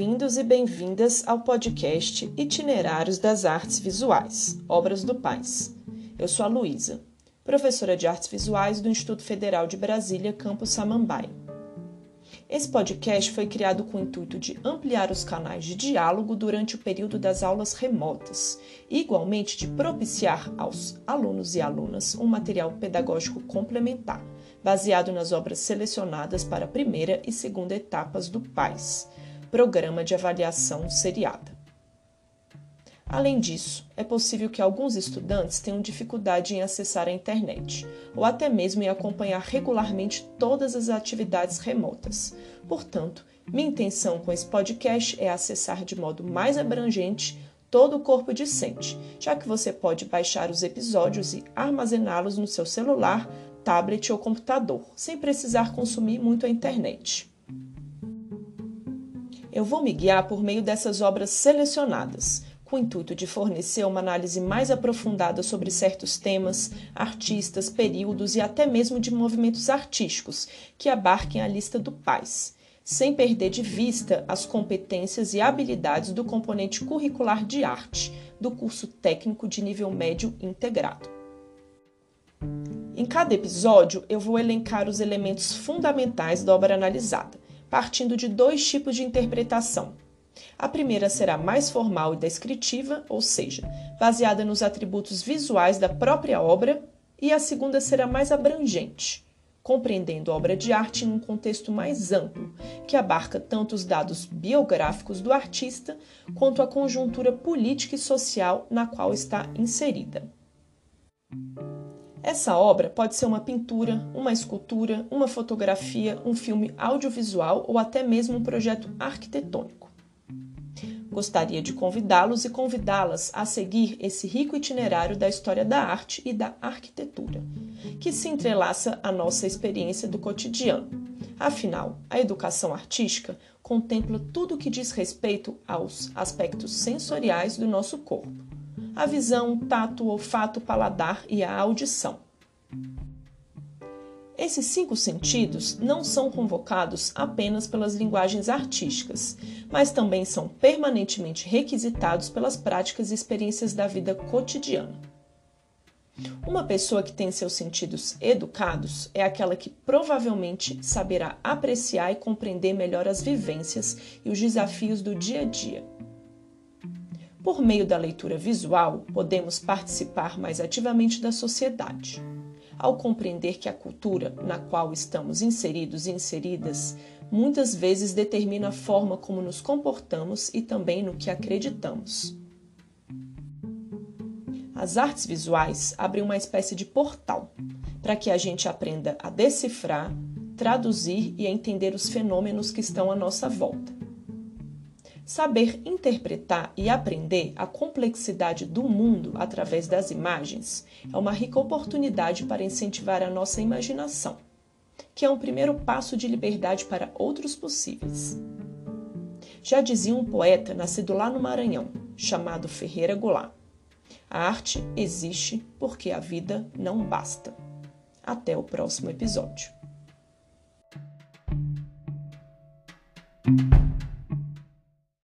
Bem-vindos e bem-vindas ao podcast Itinerários das Artes Visuais, Obras do Paz. Eu sou a Luísa, professora de Artes Visuais do Instituto Federal de Brasília, campus Samambaia. Esse podcast foi criado com o intuito de ampliar os canais de diálogo durante o período das aulas remotas e, igualmente, de propiciar aos alunos e alunas um material pedagógico complementar, baseado nas obras selecionadas para a primeira e segunda etapas do PAIS, Programa de Avaliação Seriada. Além disso, é possível que alguns estudantes tenham dificuldade em acessar a internet, ou até mesmo em acompanhar regularmente todas as atividades remotas. Portanto, minha intenção com esse podcast é acessar de modo mais abrangente todo o corpo discente, já que você pode baixar os episódios e armazená-los no seu celular, tablet ou computador, sem precisar consumir muito a internet. Eu vou me guiar por meio dessas obras selecionadas, com o intuito de fornecer uma análise mais aprofundada sobre certos temas, artistas, períodos e até mesmo de movimentos artísticos que abarquem a lista do PAIS, sem perder de vista as competências e habilidades do componente curricular de arte do curso técnico de nível médio integrado. Em cada episódio, eu vou elencar os elementos fundamentais da obra analisada, partindo de dois tipos de interpretação. A primeira será mais formal e descritiva, ou seja, baseada nos atributos visuais da própria obra, e a segunda será mais abrangente, compreendendo a obra de arte em um contexto mais amplo, que abarca tanto os dados biográficos do artista quanto a conjuntura política e social na qual está inserida. Essa obra pode ser uma pintura, uma escultura, uma fotografia, um filme audiovisual ou até mesmo um projeto arquitetônico. Gostaria de convidá-los e convidá-las a seguir esse rico itinerário da história da arte e da arquitetura, que se entrelaça à nossa experiência do cotidiano. Afinal, a educação artística contempla tudo o que diz respeito aos aspectos sensoriais do nosso corpo a visão, o tato, o olfato, o paladar e a audição. Esses cinco sentidos não são convocados apenas pelas linguagens artísticas, mas também são permanentemente requisitados pelas práticas e experiências da vida cotidiana. Uma pessoa que tem seus sentidos educados é aquela que provavelmente saberá apreciar e compreender melhor as vivências e os desafios do dia a dia por meio da leitura visual, podemos participar mais ativamente da sociedade. Ao compreender que a cultura na qual estamos inseridos e inseridas muitas vezes determina a forma como nos comportamos e também no que acreditamos. As artes visuais abrem uma espécie de portal para que a gente aprenda a decifrar, traduzir e a entender os fenômenos que estão à nossa volta. Saber interpretar e aprender a complexidade do mundo através das imagens é uma rica oportunidade para incentivar a nossa imaginação, que é um primeiro passo de liberdade para outros possíveis. Já dizia um poeta nascido lá no Maranhão, chamado Ferreira Goulart: A arte existe porque a vida não basta. Até o próximo episódio.